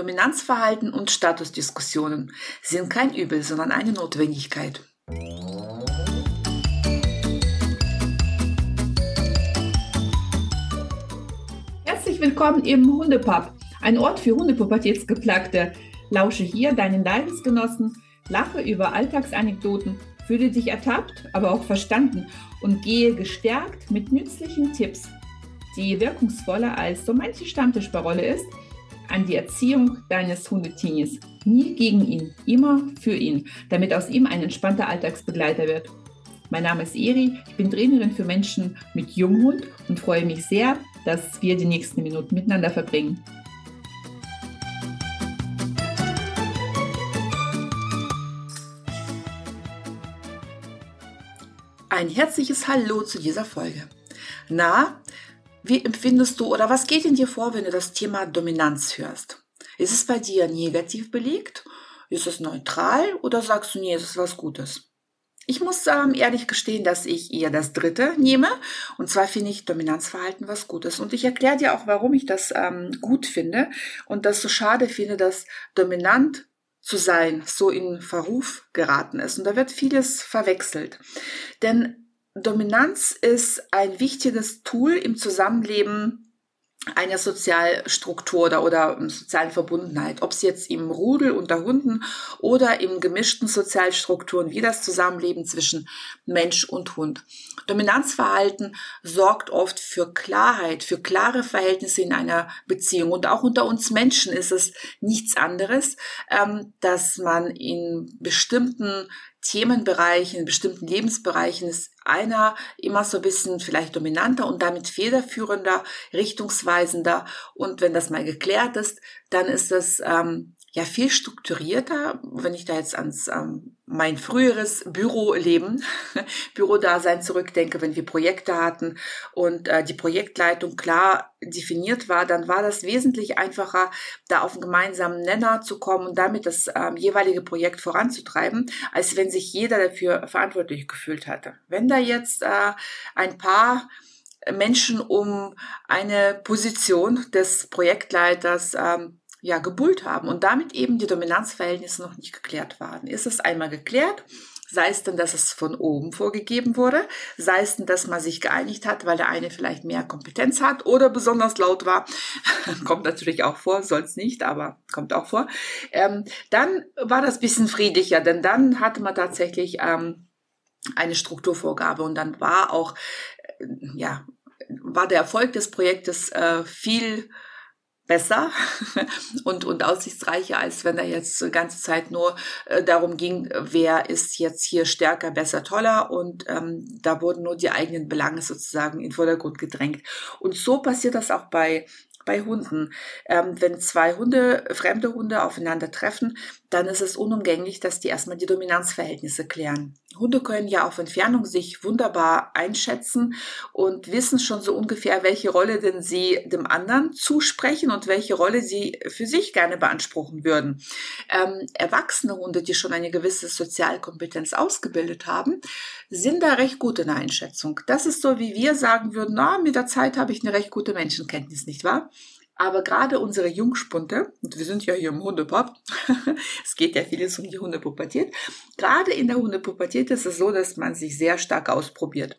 Dominanzverhalten und Statusdiskussionen sind kein Übel, sondern eine Notwendigkeit. Herzlich willkommen im Hundepub, ein Ort für Hundepubertätsgeplagte. Lausche hier deinen Leidensgenossen, lache über Alltagsanekdoten, fühle dich ertappt, aber auch verstanden und gehe gestärkt mit nützlichen Tipps, die wirkungsvoller als so manche Stammtischparole ist, an die Erziehung deines Hundetinis. Nie gegen ihn, immer für ihn, damit aus ihm ein entspannter Alltagsbegleiter wird. Mein Name ist Eri, ich bin Trainerin für Menschen mit Junghund und freue mich sehr, dass wir die nächsten Minuten miteinander verbringen. Ein herzliches Hallo zu dieser Folge. Na, wie empfindest du oder was geht in dir vor, wenn du das Thema Dominanz hörst? Ist es bei dir negativ belegt? Ist es neutral oder sagst du, nee, es ist was Gutes? Ich muss ähm, ehrlich gestehen, dass ich eher das Dritte nehme. Und zwar finde ich Dominanzverhalten was Gutes. Und ich erkläre dir auch, warum ich das ähm, gut finde und das so schade finde, dass dominant zu sein so in Verruf geraten ist. Und da wird vieles verwechselt. Denn Dominanz ist ein wichtiges Tool im Zusammenleben einer Sozialstruktur oder, oder sozialen Verbundenheit, ob es jetzt im Rudel unter Hunden oder im gemischten Sozialstrukturen wie das Zusammenleben zwischen Mensch und Hund. Dominanzverhalten sorgt oft für Klarheit, für klare Verhältnisse in einer Beziehung. Und auch unter uns Menschen ist es nichts anderes, ähm, dass man in bestimmten Themenbereichen, bestimmten Lebensbereichen ist einer immer so ein bisschen vielleicht dominanter und damit federführender, richtungsweisender. Und wenn das mal geklärt ist, dann ist das ähm, ja viel strukturierter, wenn ich da jetzt ans ähm, mein früheres Büroleben, Bürodasein zurückdenke, wenn wir Projekte hatten und äh, die Projektleitung klar definiert war, dann war das wesentlich einfacher, da auf einen gemeinsamen Nenner zu kommen und damit das ähm, jeweilige Projekt voranzutreiben, als wenn sich jeder dafür verantwortlich gefühlt hatte. Wenn da jetzt äh, ein paar Menschen um eine Position des Projektleiters ähm, ja, gebullt haben und damit eben die Dominanzverhältnisse noch nicht geklärt waren. Ist es einmal geklärt, sei es denn, dass es von oben vorgegeben wurde, sei es denn, dass man sich geeinigt hat, weil der eine vielleicht mehr Kompetenz hat oder besonders laut war, kommt natürlich auch vor, soll es nicht, aber kommt auch vor, ähm, dann war das bisschen friedlicher, denn dann hatte man tatsächlich ähm, eine Strukturvorgabe und dann war auch, äh, ja, war der Erfolg des Projektes äh, viel besser und, und aussichtsreicher, als wenn er jetzt die ganze Zeit nur äh, darum ging, wer ist jetzt hier stärker, besser, toller und ähm, da wurden nur die eigenen Belange sozusagen in Vordergrund gedrängt. Und so passiert das auch bei bei Hunden. Ähm, wenn zwei Hunde, fremde Hunde aufeinandertreffen, dann ist es unumgänglich, dass die erstmal die Dominanzverhältnisse klären. Hunde können ja auf Entfernung sich wunderbar einschätzen und wissen schon so ungefähr, welche Rolle denn sie dem anderen zusprechen und welche Rolle sie für sich gerne beanspruchen würden. Ähm, erwachsene Hunde, die schon eine gewisse Sozialkompetenz ausgebildet haben, sind da recht gut in der Einschätzung. Das ist so, wie wir sagen würden, na, mit der Zeit habe ich eine recht gute Menschenkenntnis, nicht wahr? Aber gerade unsere Jungspunte, und wir sind ja hier im Hundepub, es geht ja vieles um die Hundepubertät, gerade in der Hundepubertät ist es so, dass man sich sehr stark ausprobiert.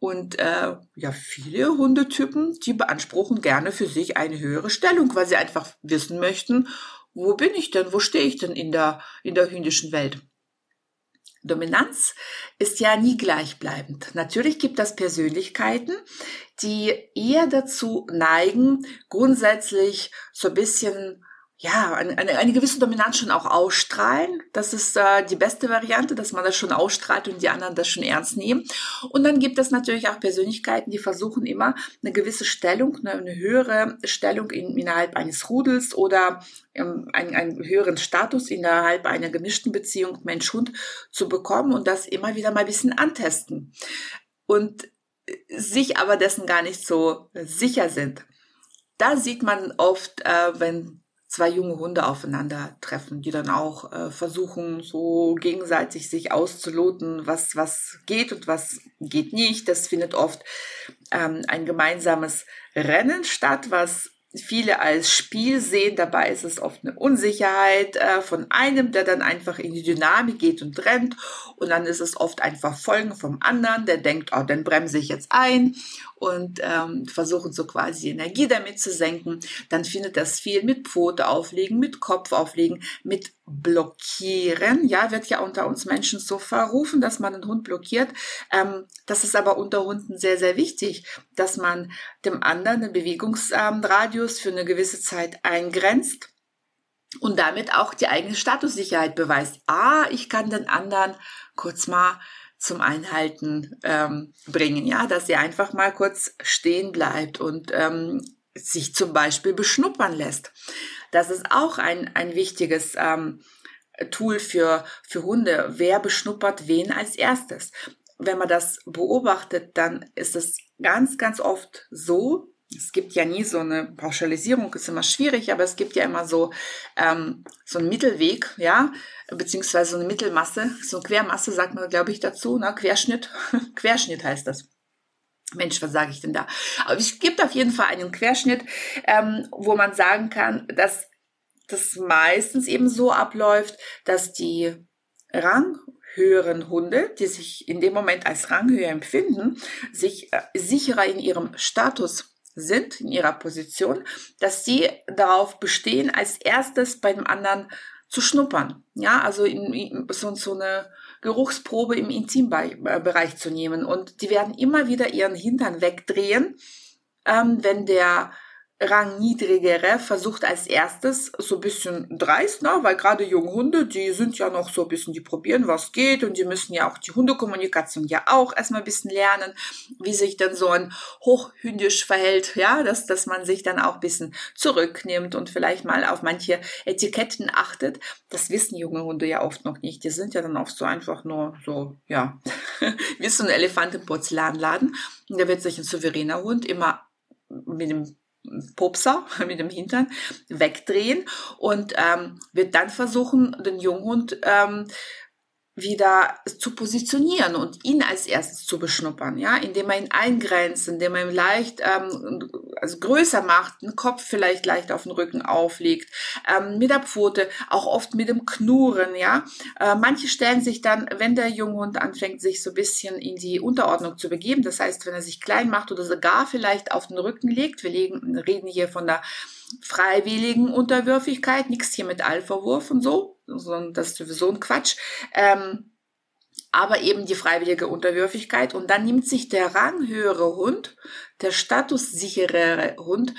Und äh, ja, viele Hundetypen, die beanspruchen gerne für sich eine höhere Stellung, weil sie einfach wissen möchten, wo bin ich denn, wo stehe ich denn in der, in der hündischen Welt. Dominanz ist ja nie gleichbleibend. Natürlich gibt es Persönlichkeiten, die eher dazu neigen, grundsätzlich so ein bisschen ja, eine, eine, gewisse Dominanz schon auch ausstrahlen. Das ist äh, die beste Variante, dass man das schon ausstrahlt und die anderen das schon ernst nehmen. Und dann gibt es natürlich auch Persönlichkeiten, die versuchen immer eine gewisse Stellung, eine, eine höhere Stellung in, innerhalb eines Rudels oder ähm, einen, einen höheren Status innerhalb einer gemischten Beziehung Mensch-Hund zu bekommen und das immer wieder mal ein bisschen antesten. Und sich aber dessen gar nicht so sicher sind. Da sieht man oft, äh, wenn zwei junge Hunde aufeinandertreffen, die dann auch äh, versuchen, so gegenseitig sich auszuloten, was, was geht und was geht nicht. Das findet oft ähm, ein gemeinsames Rennen statt, was viele als Spiel sehen. Dabei ist es oft eine Unsicherheit äh, von einem, der dann einfach in die Dynamik geht und rennt. Und dann ist es oft einfach Folgen vom anderen, der denkt, oh, dann bremse ich jetzt ein und ähm, versuchen so quasi Energie damit zu senken. Dann findet das viel mit Pfote auflegen, mit Kopf auflegen, mit blockieren. Ja, wird ja unter uns Menschen so verrufen, dass man den Hund blockiert. Ähm, das ist aber unter Hunden sehr, sehr wichtig, dass man dem anderen den Bewegungsradius für eine gewisse Zeit eingrenzt und damit auch die eigene Statussicherheit beweist. Ah, ich kann den anderen kurz mal zum Einhalten ähm, bringen, ja, dass er einfach mal kurz stehen bleibt und ähm, sich zum Beispiel beschnuppern lässt. Das ist auch ein, ein wichtiges ähm, Tool für, für Hunde. Wer beschnuppert wen als erstes? Wenn man das beobachtet, dann ist es ganz, ganz oft so, es gibt ja nie so eine Pauschalisierung, ist immer schwierig, aber es gibt ja immer so, ähm, so einen Mittelweg, ja, beziehungsweise so eine Mittelmasse, so eine Quermasse sagt man, glaube ich, dazu, ne? Querschnitt, Querschnitt heißt das. Mensch, was sage ich denn da? Aber es gibt auf jeden Fall einen Querschnitt, ähm, wo man sagen kann, dass das meistens eben so abläuft, dass die ranghöheren Hunde, die sich in dem Moment als ranghöher empfinden, sich äh, sicherer in ihrem Status sind, in ihrer Position, dass sie darauf bestehen, als erstes bei dem anderen zu schnuppern. Ja, also in, so, so eine Geruchsprobe im Intimbereich zu nehmen. Und die werden immer wieder ihren Hintern wegdrehen, ähm, wenn der Rangniedrigere versucht als erstes so ein bisschen dreist, ne? weil gerade junge Hunde, die sind ja noch so ein bisschen, die probieren, was geht und die müssen ja auch die Hundekommunikation ja auch erstmal ein bisschen lernen, wie sich dann so ein Hochhündisch verhält, ja, dass, dass man sich dann auch ein bisschen zurücknimmt und vielleicht mal auf manche Etiketten achtet. Das wissen junge Hunde ja oft noch nicht. Die sind ja dann oft so einfach nur so, ja, wie so ein Elefant im Porzellanladen. Und da wird sich ein souveräner Hund immer mit dem Popser mit dem Hintern wegdrehen und ähm, wird dann versuchen, den Junghund ähm, wieder zu positionieren und ihn als erstes zu beschnuppern, ja, indem er ihn eingrenzt, indem er ihn leicht ähm, also größer macht, den Kopf vielleicht leicht auf den Rücken auflegt, ähm, mit der Pfote, auch oft mit dem Knurren, ja. Äh, manche stellen sich dann, wenn der Junghund anfängt, sich so ein bisschen in die Unterordnung zu begeben, das heißt, wenn er sich klein macht oder sogar vielleicht auf den Rücken legt, wir legen, reden hier von der freiwilligen Unterwürfigkeit, nichts hier mit Alpha-Wurf und so, sondern das ist sowieso ein Quatsch. Ähm, aber eben die freiwillige Unterwürfigkeit. Und dann nimmt sich der ranghöhere Hund, der statussicherere Hund,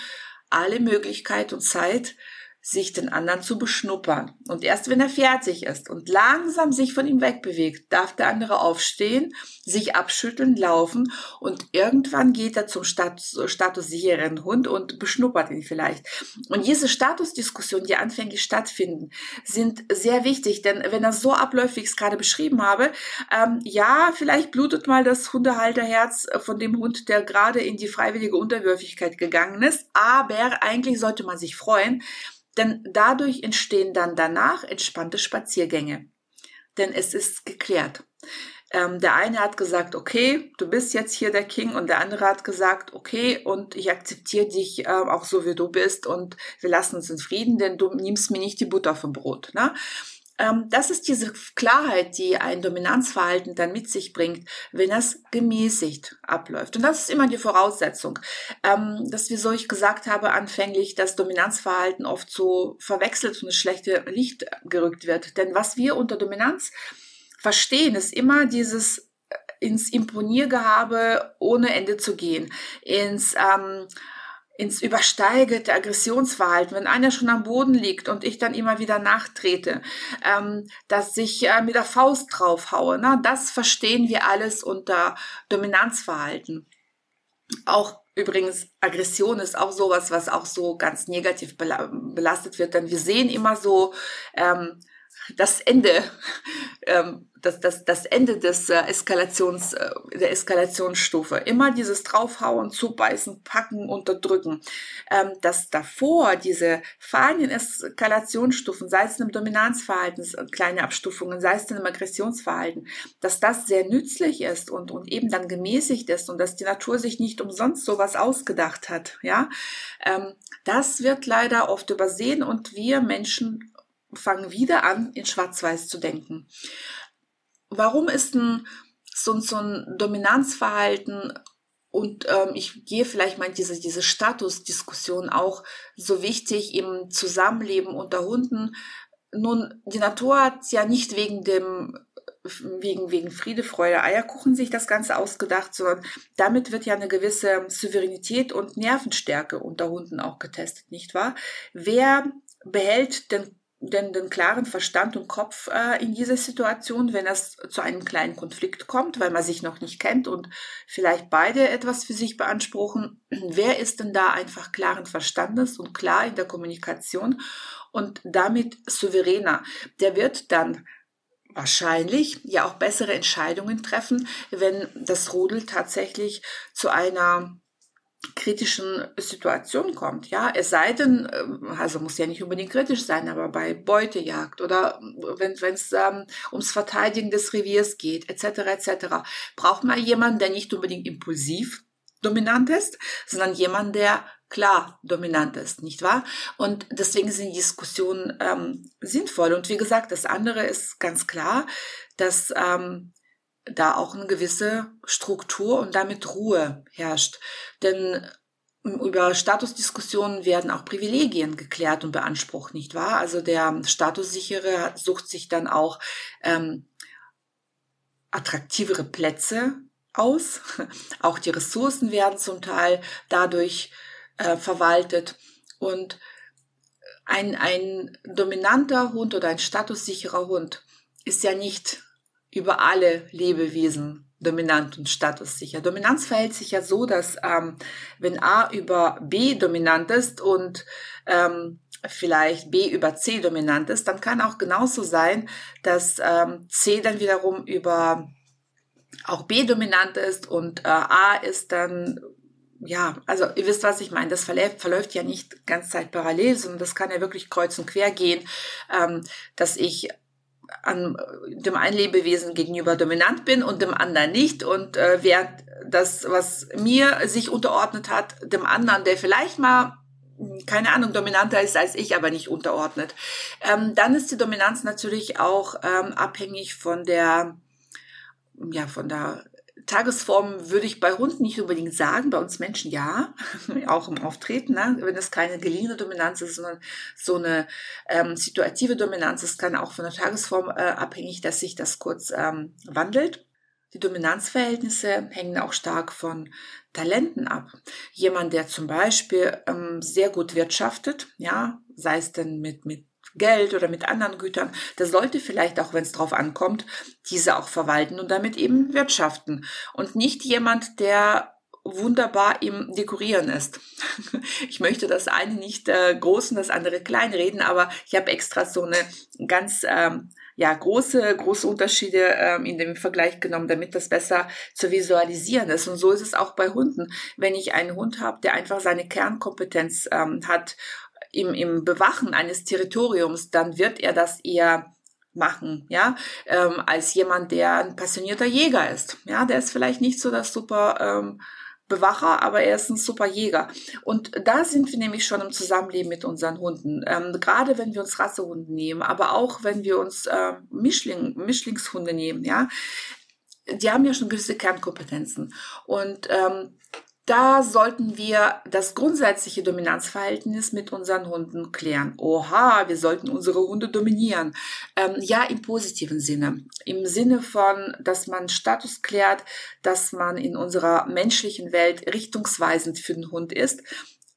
alle Möglichkeit und Zeit, sich den anderen zu beschnuppern. Und erst wenn er fertig ist und langsam sich von ihm wegbewegt, darf der andere aufstehen, sich abschütteln, laufen und irgendwann geht er zum Status, statussicheren Hund und beschnuppert ihn vielleicht. Und diese Statusdiskussionen, die anfänglich stattfinden, sind sehr wichtig, denn wenn er so abläuft, wie ich es gerade beschrieben habe, ähm, ja, vielleicht blutet mal das Hundehalterherz von dem Hund, der gerade in die freiwillige Unterwürfigkeit gegangen ist, aber eigentlich sollte man sich freuen, denn dadurch entstehen dann danach entspannte Spaziergänge. Denn es ist geklärt. Ähm, der eine hat gesagt, okay, du bist jetzt hier der King und der andere hat gesagt, okay, und ich akzeptiere dich äh, auch so, wie du bist und wir lassen uns in Frieden, denn du nimmst mir nicht die Butter vom Brot. Ne? Ähm, das ist diese Klarheit, die ein Dominanzverhalten dann mit sich bringt, wenn es gemäßigt abläuft. Und das ist immer die Voraussetzung. Ähm, dass, wie so ich gesagt habe, anfänglich das Dominanzverhalten oft so verwechselt und ins schlechte Licht gerückt wird. Denn was wir unter Dominanz verstehen, ist immer dieses äh, ins Imponiergehabe ohne Ende zu gehen, ins ähm, ins übersteigerte Aggressionsverhalten, wenn einer schon am Boden liegt und ich dann immer wieder nachtrete, ähm, dass ich äh, mit der Faust draufhaue, ne? das verstehen wir alles unter Dominanzverhalten. Auch übrigens Aggression ist auch sowas, was auch so ganz negativ belastet wird, denn wir sehen immer so ähm, das Ende ähm, das, das, das Ende des äh, Eskalations, äh, der Eskalationsstufe. Immer dieses Draufhauen, Zubeißen, Packen, Unterdrücken. Ähm, dass davor diese feinen Eskalationsstufen, sei es in einem Dominanzverhalten, kleine Abstufungen, sei es in einem Aggressionsverhalten, dass das sehr nützlich ist und, und eben dann gemäßigt ist und dass die Natur sich nicht umsonst sowas ausgedacht hat. Ja, ähm, das wird leider oft übersehen und wir Menschen fangen wieder an, in Schwarz-Weiß zu denken warum ist ein so, so ein Dominanzverhalten und ähm, ich gehe vielleicht mal diese, diese Statusdiskussion auch so wichtig im Zusammenleben unter Hunden. Nun, die Natur hat ja nicht wegen dem wegen, wegen Friede, Freude, Eierkuchen sich das Ganze ausgedacht, sondern damit wird ja eine gewisse Souveränität und Nervenstärke unter Hunden auch getestet, nicht wahr? Wer behält den den, den klaren Verstand und Kopf äh, in dieser Situation, wenn es zu einem kleinen Konflikt kommt, weil man sich noch nicht kennt und vielleicht beide etwas für sich beanspruchen. Wer ist denn da einfach klaren Verstandes und klar in der Kommunikation und damit souveräner? Der wird dann wahrscheinlich ja auch bessere Entscheidungen treffen, wenn das Rudel tatsächlich zu einer kritischen Situation kommt. Ja, es sei denn, ähm, also muss ja nicht unbedingt kritisch sein, aber bei Beutejagd oder wenn es ähm, ums Verteidigen des Reviers geht, etc. etc. braucht man jemanden, der nicht unbedingt impulsiv dominant ist, sondern jemand, der klar dominant ist, nicht wahr? Und deswegen sind Diskussionen ähm, sinnvoll. Und wie gesagt, das andere ist ganz klar, dass ähm, da auch eine gewisse Struktur und damit Ruhe herrscht. Denn ähm, über Statusdiskussionen werden auch Privilegien geklärt und beansprucht, nicht wahr? Also der Statussichere sucht sich dann auch ähm, attraktivere Plätze aus. Auch die Ressourcen werden zum Teil dadurch äh, verwaltet. Und ein, ein dominanter Hund oder ein statussicherer Hund ist ja nicht über alle Lebewesen dominant und statussicher. Dominanz verhält sich ja so, dass ähm, wenn A über B dominant ist und ähm, vielleicht B über C dominant ist, dann kann auch genauso sein, dass ähm, C dann wiederum über auch B dominant ist und äh, A ist dann ja, also ihr wisst, was ich meine. Das verläuft, verläuft ja nicht ganz Zeit parallel, sondern das kann ja wirklich kreuz und quer gehen, ähm, dass ich an dem einen Lebewesen gegenüber dominant bin und dem anderen nicht und äh, wer das, was mir sich unterordnet hat, dem anderen, der vielleicht mal keine Ahnung, dominanter ist als ich, aber nicht unterordnet. Ähm, dann ist die Dominanz natürlich auch ähm, abhängig von der, ja, von der Tagesform würde ich bei Hunden nicht unbedingt sagen, bei uns Menschen ja, auch im Auftreten, ne? wenn es keine geliehene Dominanz ist, sondern so eine ähm, situative Dominanz ist, kann auch von der Tagesform äh, abhängig, dass sich das kurz ähm, wandelt. Die Dominanzverhältnisse hängen auch stark von Talenten ab. Jemand, der zum Beispiel ähm, sehr gut wirtschaftet, ja, sei es denn mit, mit Geld oder mit anderen Gütern, der sollte vielleicht auch, wenn es drauf ankommt, diese auch verwalten und damit eben wirtschaften. Und nicht jemand, der wunderbar im Dekorieren ist. Ich möchte das eine nicht äh, groß und das andere klein reden, aber ich habe extra so eine ganz ähm, ja große große Unterschiede ähm, in dem Vergleich genommen, damit das besser zu visualisieren ist. Und so ist es auch bei Hunden. Wenn ich einen Hund habe, der einfach seine Kernkompetenz ähm, hat im, im Bewachen eines Territoriums, dann wird er das eher machen, ja, ähm, als jemand, der ein passionierter Jäger ist. Ja, der ist vielleicht nicht so das super ähm, Bewacher, aber er ist ein super Jäger. Und da sind wir nämlich schon im Zusammenleben mit unseren Hunden. Ähm, gerade wenn wir uns Rassehunde nehmen, aber auch wenn wir uns äh, Mischling, Mischlingshunde nehmen, ja, die haben ja schon gewisse Kernkompetenzen. Und ähm, da sollten wir das grundsätzliche Dominanzverhältnis mit unseren Hunden klären. Oha, wir sollten unsere Hunde dominieren. Ähm, ja, im positiven Sinne. Im Sinne von, dass man Status klärt, dass man in unserer menschlichen Welt richtungsweisend für den Hund ist.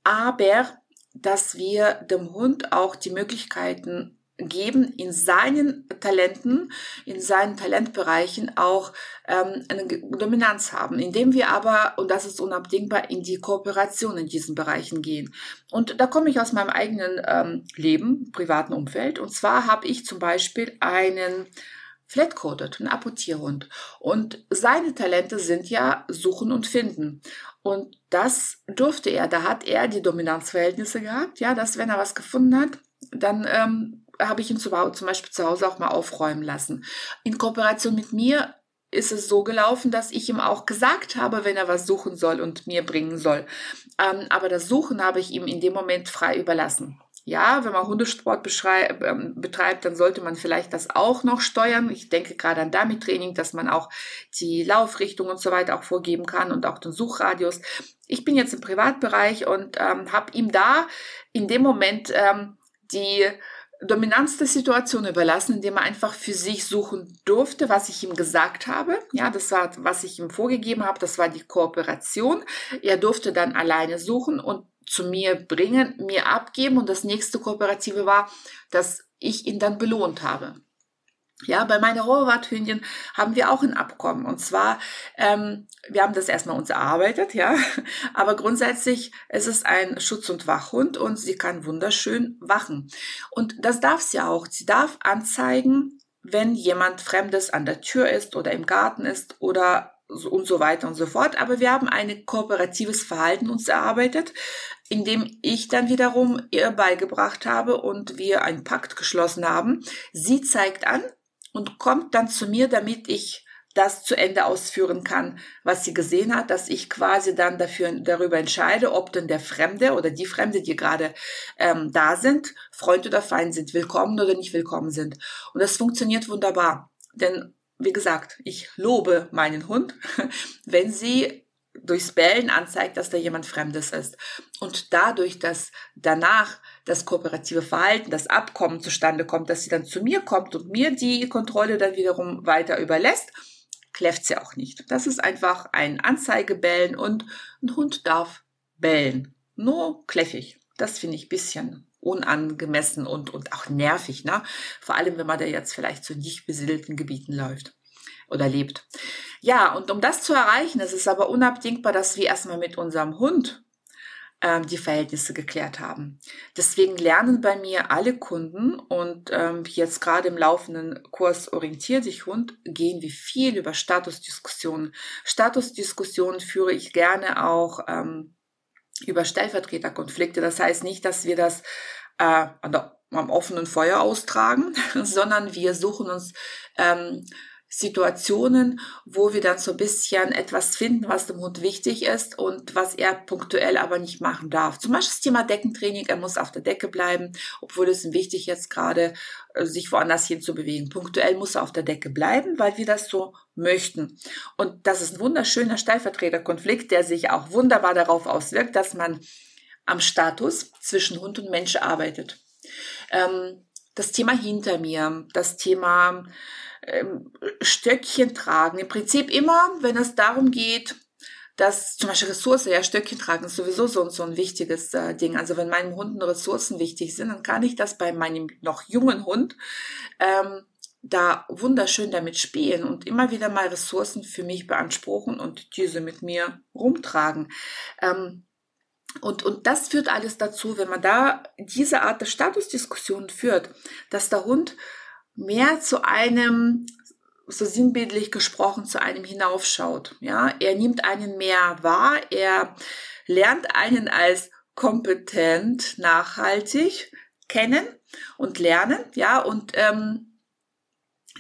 Aber dass wir dem Hund auch die Möglichkeiten geben, in seinen Talenten, in seinen Talentbereichen auch ähm, eine Dominanz haben, indem wir aber, und das ist unabdingbar, in die Kooperation in diesen Bereichen gehen. Und da komme ich aus meinem eigenen ähm, Leben, privaten Umfeld. Und zwar habe ich zum Beispiel einen Flatcoated, ein Apportierhund. Und seine Talente sind ja Suchen und Finden. Und das durfte er. Da hat er die Dominanzverhältnisse gehabt, ja, dass wenn er was gefunden hat, dann ähm, habe ich ihn zu, zum Beispiel zu Hause auch mal aufräumen lassen. In Kooperation mit mir ist es so gelaufen, dass ich ihm auch gesagt habe, wenn er was suchen soll und mir bringen soll. Ähm, aber das Suchen habe ich ihm in dem Moment frei überlassen. Ja, wenn man Hundesport ähm, betreibt, dann sollte man vielleicht das auch noch steuern. Ich denke gerade an Dummy-Training, dass man auch die Laufrichtung und so weiter auch vorgeben kann und auch den Suchradius. Ich bin jetzt im Privatbereich und ähm, habe ihm da in dem Moment ähm, die Dominanz der Situation überlassen, indem er einfach für sich suchen durfte, was ich ihm gesagt habe. Ja, das war, was ich ihm vorgegeben habe, das war die Kooperation. Er durfte dann alleine suchen und zu mir bringen, mir abgeben und das nächste Kooperative war, dass ich ihn dann belohnt habe. Ja, bei meiner Rohrwarthündin haben wir auch ein Abkommen. Und zwar, ähm, wir haben das erstmal uns erarbeitet, ja. Aber grundsätzlich es ist ein Schutz- und Wachhund und sie kann wunderschön wachen. Und das darf sie auch. Sie darf anzeigen, wenn jemand Fremdes an der Tür ist oder im Garten ist oder und so weiter und so fort. Aber wir haben ein kooperatives Verhalten uns erarbeitet, indem ich dann wiederum ihr beigebracht habe und wir einen Pakt geschlossen haben. Sie zeigt an, und kommt dann zu mir, damit ich das zu Ende ausführen kann, was sie gesehen hat, dass ich quasi dann dafür darüber entscheide, ob denn der Fremde oder die Fremde, die gerade ähm, da sind, Freund oder Feind sind, willkommen oder nicht willkommen sind. Und das funktioniert wunderbar, denn wie gesagt, ich lobe meinen Hund, wenn sie durchs Bellen anzeigt, dass da jemand Fremdes ist. Und dadurch, dass danach das kooperative Verhalten, das Abkommen zustande kommt, dass sie dann zu mir kommt und mir die Kontrolle dann wiederum weiter überlässt, kläfft sie auch nicht. Das ist einfach ein Anzeigebellen und ein Hund darf bellen. Nur kläffig. Das finde ich bisschen unangemessen und, und auch nervig, ne? Vor allem, wenn man da jetzt vielleicht zu nicht besiedelten Gebieten läuft oder lebt. Ja, und um das zu erreichen, ist es aber unabdingbar, dass wir erstmal mit unserem Hund ähm, die Verhältnisse geklärt haben. Deswegen lernen bei mir alle Kunden und ähm, jetzt gerade im laufenden Kurs Orientiert sich Hund gehen wir viel über Statusdiskussionen. Statusdiskussionen führe ich gerne auch ähm, über Stellvertreterkonflikte. Das heißt nicht, dass wir das äh, am offenen Feuer austragen, sondern wir suchen uns ähm, Situationen, wo wir dann so ein bisschen etwas finden, was dem Hund wichtig ist und was er punktuell aber nicht machen darf. Zum Beispiel das Thema Deckentraining, er muss auf der Decke bleiben, obwohl es ihm wichtig jetzt gerade, äh, sich woanders hin zu bewegen. Punktuell muss er auf der Decke bleiben, weil wir das so möchten. Und das ist ein wunderschöner Stellvertreterkonflikt, der sich auch wunderbar darauf auswirkt, dass man am Status zwischen Hund und Mensch arbeitet. Ähm, das Thema hinter mir, das Thema ähm, Stöckchen tragen. Im Prinzip immer, wenn es darum geht, dass zum Beispiel Ressourcen, ja, Stöckchen tragen ist sowieso so, so ein wichtiges äh, Ding. Also wenn meinem Hund Ressourcen wichtig sind, dann kann ich das bei meinem noch jungen Hund ähm, da wunderschön damit spielen und immer wieder mal Ressourcen für mich beanspruchen und diese mit mir rumtragen. Ähm, und, und das führt alles dazu, wenn man da diese Art der Statusdiskussion führt, dass der Hund mehr zu einem, so sinnbildlich gesprochen, zu einem hinaufschaut. Ja, er nimmt einen mehr wahr, er lernt einen als kompetent, nachhaltig kennen und lernen, ja, und ähm,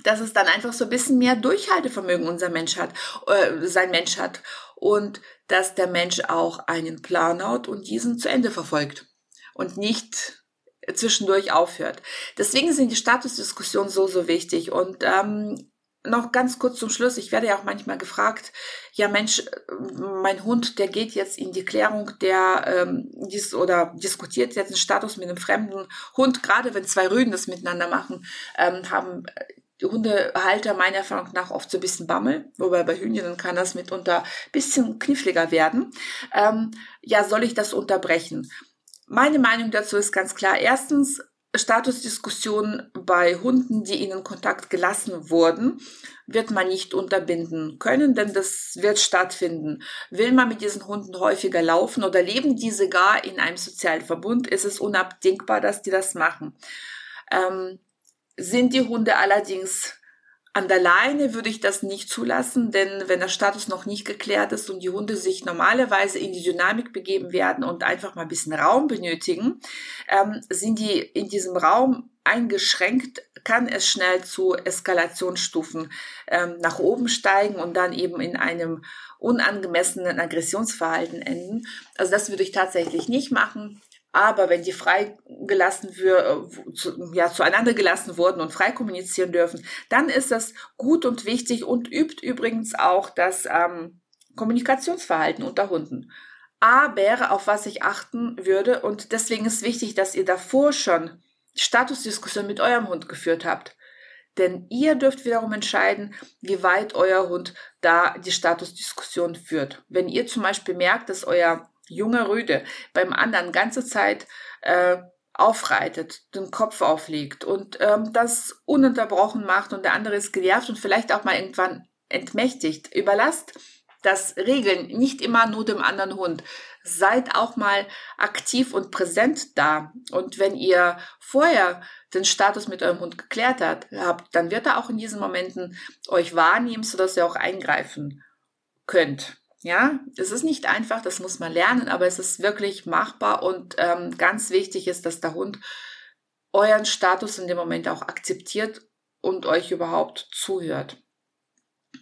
dass es dann einfach so ein bisschen mehr Durchhaltevermögen unser Mensch hat, äh, sein Mensch hat und dass der Mensch auch einen Plan hat und diesen zu Ende verfolgt und nicht zwischendurch aufhört. Deswegen sind die Statusdiskussionen so, so wichtig. Und ähm, noch ganz kurz zum Schluss, ich werde ja auch manchmal gefragt, ja Mensch, mein Hund, der geht jetzt in die Klärung, der ähm, dies oder diskutiert jetzt einen Status mit einem fremden Hund, gerade wenn zwei Rüden das miteinander machen, ähm, haben die Hundehalter meiner Erfahrung nach oft so ein bisschen Bammel, wobei bei Hühninnen kann das mitunter ein bisschen kniffliger werden. Ähm, ja, soll ich das unterbrechen? Meine Meinung dazu ist ganz klar. Erstens, Statusdiskussionen bei Hunden, die ihnen Kontakt gelassen wurden, wird man nicht unterbinden können, denn das wird stattfinden. Will man mit diesen Hunden häufiger laufen oder leben diese gar in einem sozialen Verbund, ist es unabdingbar, dass die das machen. Ähm, sind die Hunde allerdings an der Leine würde ich das nicht zulassen, denn wenn der Status noch nicht geklärt ist und die Hunde sich normalerweise in die Dynamik begeben werden und einfach mal ein bisschen Raum benötigen, ähm, sind die in diesem Raum eingeschränkt, kann es schnell zu Eskalationsstufen ähm, nach oben steigen und dann eben in einem unangemessenen Aggressionsverhalten enden. Also das würde ich tatsächlich nicht machen. Aber wenn die freigelassen wir, äh, ja, zueinander gelassen wurden und frei kommunizieren dürfen, dann ist das gut und wichtig und übt übrigens auch das ähm, Kommunikationsverhalten unter Hunden. Aber auf was ich achten würde, und deswegen ist wichtig, dass ihr davor schon Statusdiskussion mit eurem Hund geführt habt. Denn ihr dürft wiederum entscheiden, wie weit euer Hund da die Statusdiskussion führt. Wenn ihr zum Beispiel merkt, dass euer junger Rüde beim anderen ganze Zeit äh, aufreitet, den Kopf auflegt und ähm, das ununterbrochen macht und der andere ist genervt und vielleicht auch mal irgendwann entmächtigt. Überlasst das Regeln nicht immer nur dem anderen Hund. Seid auch mal aktiv und präsent da. Und wenn ihr vorher den Status mit eurem Hund geklärt habt, dann wird er auch in diesen Momenten euch wahrnehmen, sodass ihr auch eingreifen könnt. Ja, es ist nicht einfach, das muss man lernen, aber es ist wirklich machbar und ähm, ganz wichtig ist, dass der Hund euren Status in dem Moment auch akzeptiert und euch überhaupt zuhört.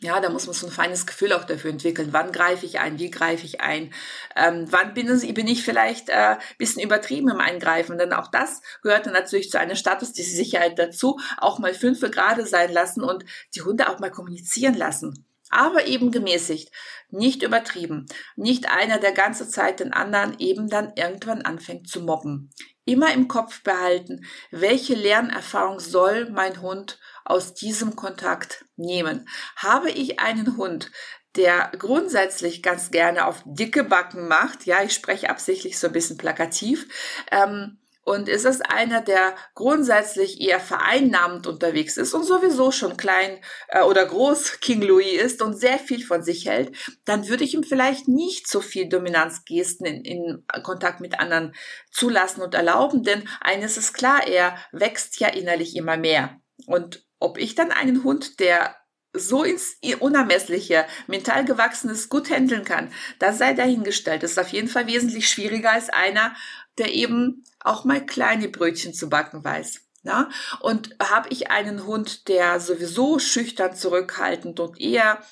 Ja, da muss man so ein feines Gefühl auch dafür entwickeln. Wann greife ich ein? Wie greife ich ein? Ähm, wann bin, ich vielleicht äh, bisschen übertrieben im Eingreifen? Denn auch das gehört dann natürlich zu einer Statussicherheit dazu. Auch mal fünf Grade sein lassen und die Hunde auch mal kommunizieren lassen aber eben gemäßigt, nicht übertrieben, nicht einer, der ganze Zeit den anderen eben dann irgendwann anfängt zu mobben. Immer im Kopf behalten, welche Lernerfahrung soll mein Hund aus diesem Kontakt nehmen? Habe ich einen Hund, der grundsätzlich ganz gerne auf dicke Backen macht, ja, ich spreche absichtlich so ein bisschen plakativ, ähm, und ist es einer, der grundsätzlich eher vereinnahmend unterwegs ist und sowieso schon klein äh, oder groß King Louis ist und sehr viel von sich hält, dann würde ich ihm vielleicht nicht so viel Dominanzgesten in, in Kontakt mit anderen zulassen und erlauben, denn eines ist klar, er wächst ja innerlich immer mehr. Und ob ich dann einen Hund, der so ins Unermessliche mental gewachsenes gut handeln kann, das sei dahingestellt. Das ist auf jeden Fall wesentlich schwieriger als einer, der eben auch mal kleine Brötchen zu backen weiß. Ja? Und habe ich einen Hund, der sowieso schüchtern, zurückhaltend und eher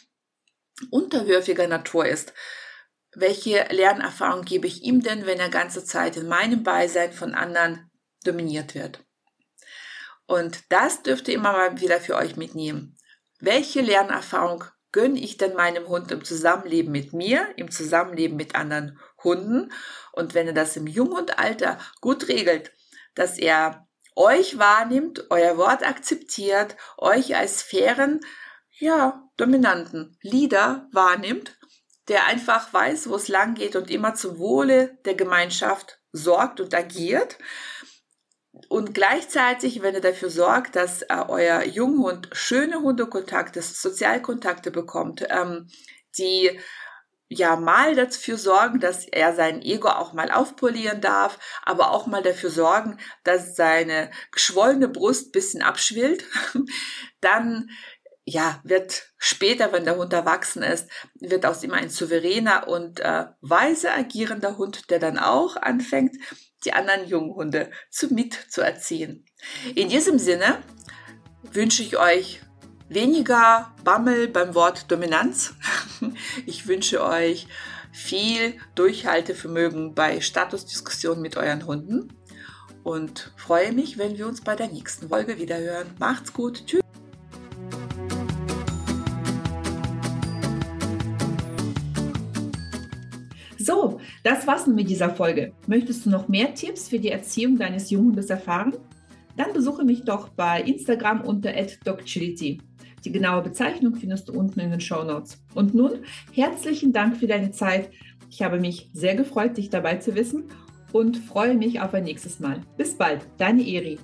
unterwürfiger Natur ist, welche Lernerfahrung gebe ich ihm denn, wenn er ganze Zeit in meinem Beisein von anderen dominiert wird? Und das dürft ihr immer mal wieder für euch mitnehmen. Welche Lernerfahrung gönne ich denn meinem Hund im Zusammenleben mit mir, im Zusammenleben mit anderen Hunden? Und wenn er das im Junghundalter gut regelt, dass er euch wahrnimmt, euer Wort akzeptiert, euch als fairen, ja, dominanten Leader wahrnimmt, der einfach weiß, wo es lang geht und immer zum Wohle der Gemeinschaft sorgt und agiert. Und gleichzeitig, wenn ihr dafür sorgt, dass äh, euer Junghund schöne Hundekontakte, Sozialkontakte bekommt, ähm, die ja mal dafür sorgen, dass er sein Ego auch mal aufpolieren darf, aber auch mal dafür sorgen, dass seine geschwollene Brust bisschen abschwillt, dann ja, wird später, wenn der Hund erwachsen ist, wird aus ihm ein souveräner und äh, weise agierender Hund, der dann auch anfängt, die anderen Junghunde zu mitzuerziehen. In diesem Sinne wünsche ich euch weniger Bammel beim Wort Dominanz. Ich wünsche euch viel Durchhaltevermögen bei Statusdiskussionen mit euren Hunden und freue mich, wenn wir uns bei der nächsten Folge wiederhören. Macht's gut. Tschüss. So, das war's mit dieser Folge. Möchtest du noch mehr Tipps für die Erziehung deines Junghundes erfahren? Dann besuche mich doch bei Instagram unter @docchility. Die genaue Bezeichnung findest du unten in den Show Notes. Und nun herzlichen Dank für deine Zeit. Ich habe mich sehr gefreut, dich dabei zu wissen und freue mich auf ein nächstes Mal. Bis bald, deine Eri.